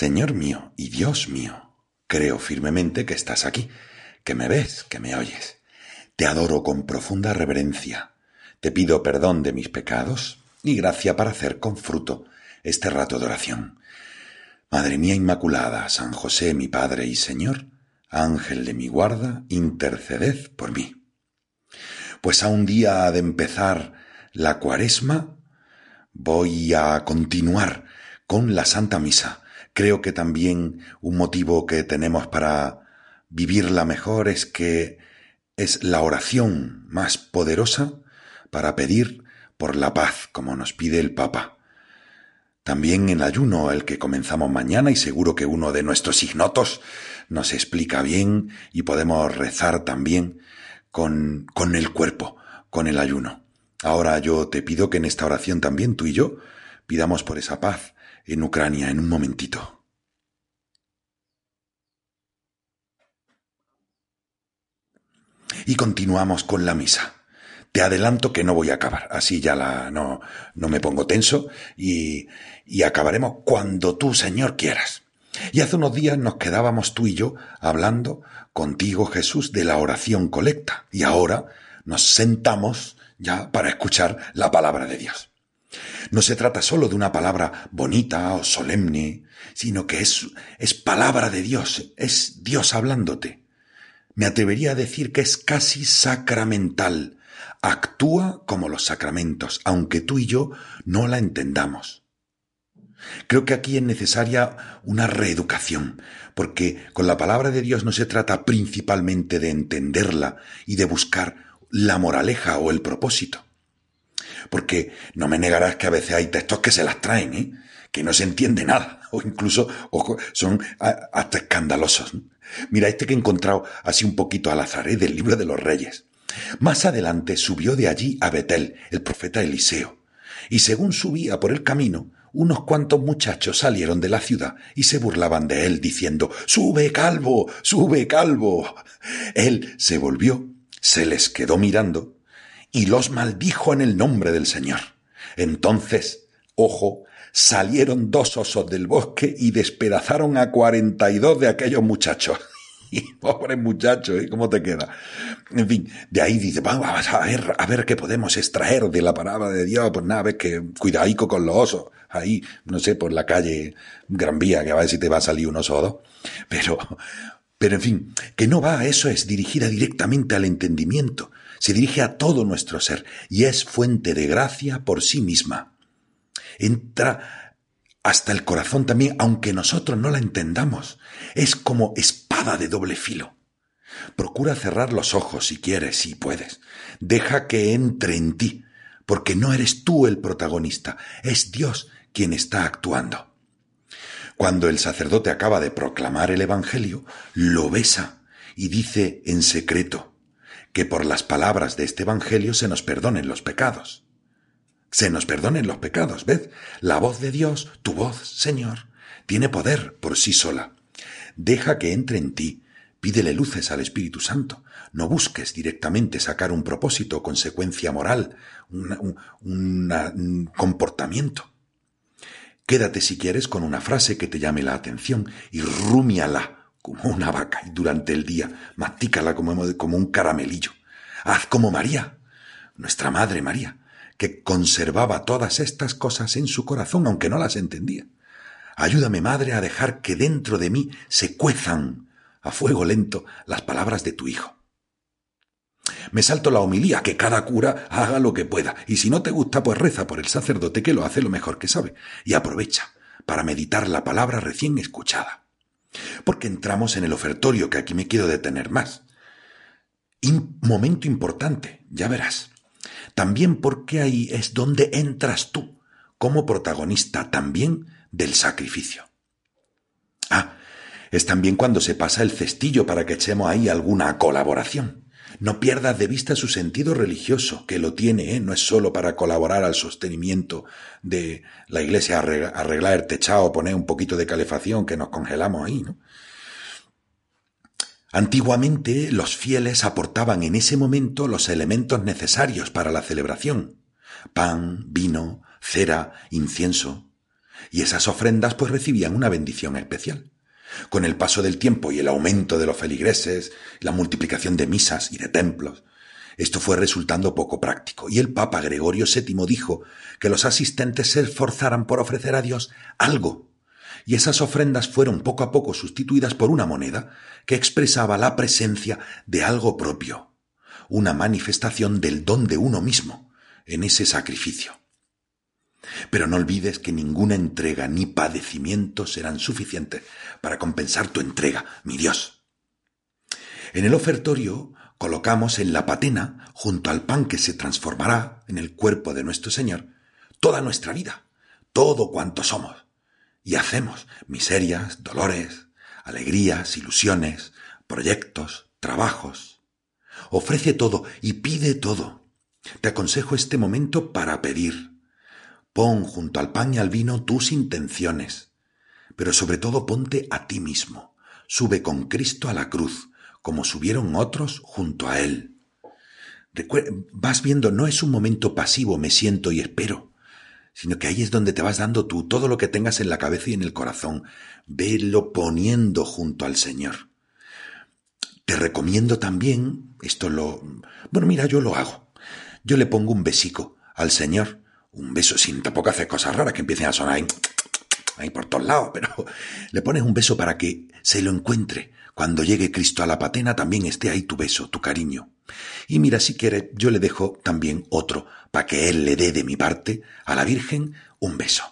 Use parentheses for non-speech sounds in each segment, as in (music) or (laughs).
Señor mío y Dios mío, creo firmemente que estás aquí, que me ves, que me oyes. Te adoro con profunda reverencia. Te pido perdón de mis pecados y gracia para hacer con fruto este rato de oración. Madre mía Inmaculada, San José mi Padre y Señor, Ángel de mi guarda, interceded por mí. Pues a un día de empezar la cuaresma, voy a continuar con la Santa Misa, Creo que también un motivo que tenemos para vivirla mejor es que es la oración más poderosa para pedir por la paz, como nos pide el Papa. También el ayuno, el que comenzamos mañana, y seguro que uno de nuestros ignotos nos explica bien y podemos rezar también con, con el cuerpo, con el ayuno. Ahora yo te pido que en esta oración también tú y yo pidamos por esa paz en Ucrania en un momentito. Y continuamos con la misa. Te adelanto que no voy a acabar, así ya la no, no me pongo tenso y, y acabaremos cuando tú, Señor, quieras. Y hace unos días nos quedábamos tú y yo hablando contigo, Jesús, de la oración colecta. Y ahora nos sentamos ya para escuchar la palabra de Dios. No se trata solo de una palabra bonita o solemne, sino que es, es palabra de Dios, es Dios hablándote. Me atrevería a decir que es casi sacramental. Actúa como los sacramentos, aunque tú y yo no la entendamos. Creo que aquí es necesaria una reeducación, porque con la palabra de Dios no se trata principalmente de entenderla y de buscar la moraleja o el propósito porque no me negarás que a veces hay textos que se las traen, ¿eh? que no se entiende nada, (laughs) o incluso ojo, son hasta escandalosos. Mira este que he encontrado así un poquito al azar, ¿eh? del libro de los reyes. Más adelante subió de allí a Betel, el profeta Eliseo, y según subía por el camino, unos cuantos muchachos salieron de la ciudad y se burlaban de él, diciendo Sube, calvo, sube, calvo. Él se volvió, se les quedó mirando y los maldijo en el nombre del Señor. Entonces, ojo, salieron dos osos del bosque y despedazaron a cuarenta y dos de aquellos muchachos. (laughs) Pobre muchacho, ¿eh? ¿Cómo te queda? En fin, de ahí dice, vamos a ver, a ver qué podemos extraer de la palabra de Dios. Pues nada, ves que cuidadico con los osos. Ahí, no sé, por la calle Gran Vía, que a ver si te va a salir un oso o dos. Pero, pero en fin, que no va, eso es dirigida directamente al entendimiento se dirige a todo nuestro ser y es fuente de gracia por sí misma. Entra hasta el corazón también, aunque nosotros no la entendamos. Es como espada de doble filo. Procura cerrar los ojos si quieres, si puedes. Deja que entre en ti, porque no eres tú el protagonista, es Dios quien está actuando. Cuando el sacerdote acaba de proclamar el Evangelio, lo besa y dice en secreto, que por las palabras de este Evangelio se nos perdonen los pecados. Se nos perdonen los pecados, ¿ves? La voz de Dios, tu voz, Señor, tiene poder por sí sola. Deja que entre en ti, pídele luces al Espíritu Santo. No busques directamente sacar un propósito consecuencia moral, un, un comportamiento. Quédate si quieres con una frase que te llame la atención y rúmiala como una vaca y durante el día mastícala como, como un caramelillo. Haz como María, nuestra Madre María, que conservaba todas estas cosas en su corazón aunque no las entendía. Ayúdame, Madre, a dejar que dentro de mí se cuezan a fuego lento las palabras de tu Hijo. Me salto la homilía, que cada cura haga lo que pueda, y si no te gusta, pues reza por el sacerdote que lo hace lo mejor que sabe, y aprovecha para meditar la palabra recién escuchada. Porque entramos en el ofertorio, que aquí me quiero detener más. momento importante, ya verás. También porque ahí es donde entras tú, como protagonista también del sacrificio. Ah, es también cuando se pasa el cestillo para que echemos ahí alguna colaboración. No pierdas de vista su sentido religioso, que lo tiene, ¿eh? no es solo para colaborar al sostenimiento de la iglesia, arreglar el techado, poner un poquito de calefacción, que nos congelamos ahí, ¿no? Antiguamente los fieles aportaban en ese momento los elementos necesarios para la celebración pan, vino, cera, incienso. Y esas ofrendas pues recibían una bendición especial. Con el paso del tiempo y el aumento de los feligreses, la multiplicación de misas y de templos, esto fue resultando poco práctico, y el Papa Gregorio VII dijo que los asistentes se esforzaran por ofrecer a Dios algo, y esas ofrendas fueron poco a poco sustituidas por una moneda que expresaba la presencia de algo propio, una manifestación del don de uno mismo en ese sacrificio. Pero no olvides que ninguna entrega ni padecimiento serán suficientes para compensar tu entrega, mi Dios. En el ofertorio colocamos en la patena, junto al pan que se transformará en el cuerpo de nuestro Señor, toda nuestra vida, todo cuanto somos y hacemos, miserias, dolores, alegrías, ilusiones, proyectos, trabajos. Ofrece todo y pide todo. Te aconsejo este momento para pedir. Pon junto al pan y al vino tus intenciones, pero sobre todo ponte a ti mismo. Sube con Cristo a la cruz, como subieron otros junto a Él. vas viendo, no es un momento pasivo, me siento y espero, sino que ahí es donde te vas dando tú todo lo que tengas en la cabeza y en el corazón. Velo poniendo junto al Señor. Te recomiendo también, esto lo... Bueno, mira, yo lo hago. Yo le pongo un besico al Señor, un beso sin tampoco hacer cosas raras que empiecen a sonar ahí, ahí por todos lados, pero le pones un beso para que se lo encuentre. Cuando llegue Cristo a la patena también esté ahí tu beso, tu cariño. Y mira, si quiere, yo le dejo también otro, para que él le dé de mi parte a la Virgen un beso.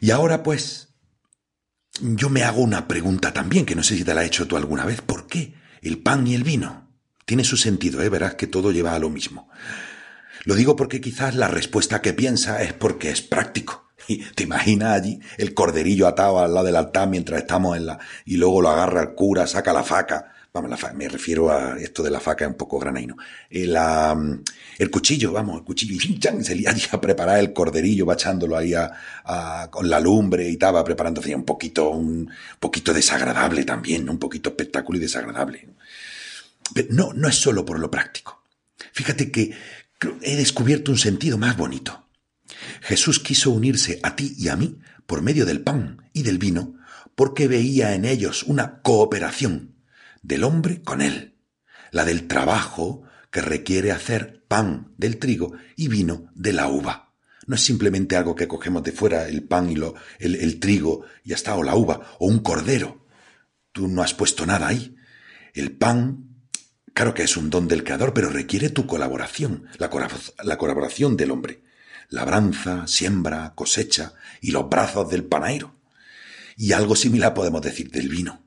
Y ahora pues, yo me hago una pregunta también, que no sé si te la has hecho tú alguna vez. ¿Por qué el pan y el vino? Tiene su sentido, ¿eh? Verás que todo lleva a lo mismo. Lo digo porque quizás la respuesta que piensa es porque es práctico. Y te imaginas allí el corderillo atado al lado del altar mientras estamos en la... y luego lo agarra el cura, saca la faca vamos, la me refiero a esto de la faca un poco granaino, el, eh, el cuchillo, vamos, el cuchillo, y se lía a preparar el corderillo, va echándolo ahí a, con la lumbre y estaba preparando un poquito, un poquito desagradable también, un poquito espectáculo y desagradable. Pero no, no es solo por lo práctico. Fíjate que he descubierto un sentido más bonito. Jesús quiso unirse a ti y a mí por medio del pan y del vino, porque veía en ellos una cooperación del hombre con él, la del trabajo que requiere hacer pan del trigo y vino de la uva. No es simplemente algo que cogemos de fuera, el pan y lo, el, el trigo y hasta o la uva, o un cordero. Tú no has puesto nada ahí. El pan, claro que es un don del Creador, pero requiere tu colaboración, la, la colaboración del hombre. Labranza, siembra, cosecha y los brazos del panairo. Y algo similar podemos decir del vino.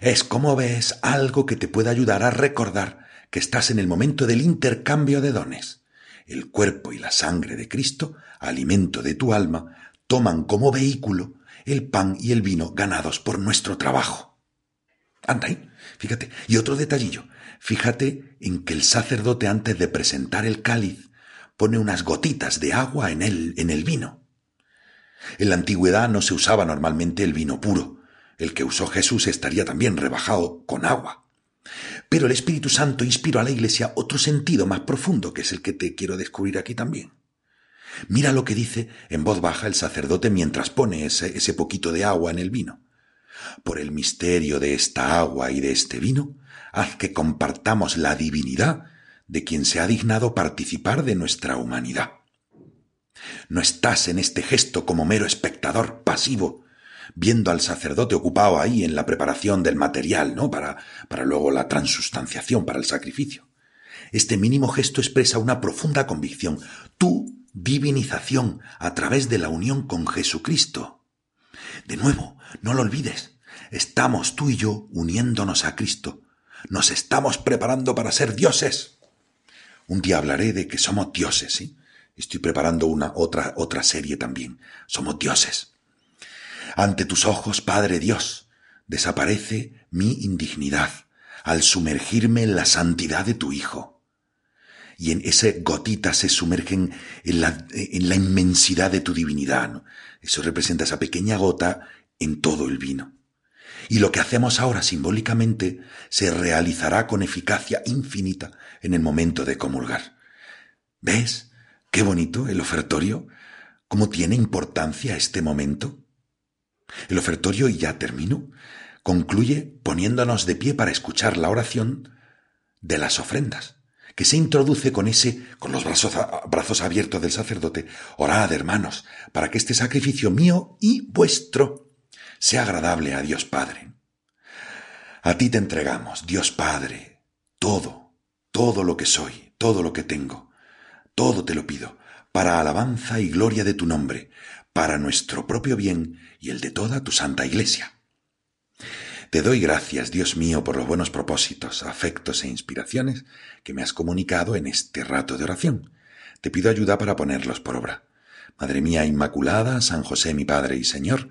Es, como ves, algo que te puede ayudar a recordar que estás en el momento del intercambio de dones. El cuerpo y la sangre de Cristo, alimento de tu alma, toman como vehículo el pan y el vino ganados por nuestro trabajo. Anda ahí, fíjate. Y otro detallillo, fíjate en que el sacerdote antes de presentar el cáliz pone unas gotitas de agua en el, en el vino. En la antigüedad no se usaba normalmente el vino puro, el que usó Jesús estaría también rebajado con agua. Pero el Espíritu Santo inspiró a la Iglesia otro sentido más profundo, que es el que te quiero descubrir aquí también. Mira lo que dice en voz baja el sacerdote mientras pone ese, ese poquito de agua en el vino. Por el misterio de esta agua y de este vino, haz que compartamos la divinidad de quien se ha dignado participar de nuestra humanidad. No estás en este gesto como mero espectador pasivo, viendo al sacerdote ocupado ahí en la preparación del material, ¿no? Para, para luego la transustanciación, para el sacrificio. Este mínimo gesto expresa una profunda convicción, tu divinización a través de la unión con Jesucristo. De nuevo, no lo olvides, estamos tú y yo uniéndonos a Cristo. Nos estamos preparando para ser dioses. Un día hablaré de que somos dioses, ¿sí? Estoy preparando una otra otra serie también. Somos dioses. Ante tus ojos, Padre Dios, desaparece mi indignidad al sumergirme en la santidad de tu Hijo. Y en ese gotita se sumergen en la, en la inmensidad de tu divinidad. Eso representa esa pequeña gota en todo el vino. Y lo que hacemos ahora simbólicamente se realizará con eficacia infinita en el momento de comulgar. ¿Ves? Qué bonito el ofertorio cómo tiene importancia este momento? El ofertorio, y ya termino, concluye poniéndonos de pie para escuchar la oración de las ofrendas, que se introduce con ese, con los brazos, brazos abiertos del sacerdote. Orad, hermanos, para que este sacrificio mío y vuestro sea agradable a Dios Padre. A ti te entregamos, Dios Padre, todo, todo lo que soy, todo lo que tengo, todo te lo pido, para alabanza y gloria de tu nombre, para nuestro propio bien y el de toda tu santa Iglesia. Te doy gracias, Dios mío, por los buenos propósitos, afectos e inspiraciones que me has comunicado en este rato de oración. Te pido ayuda para ponerlos por obra. Madre mía Inmaculada, San José mi Padre y Señor,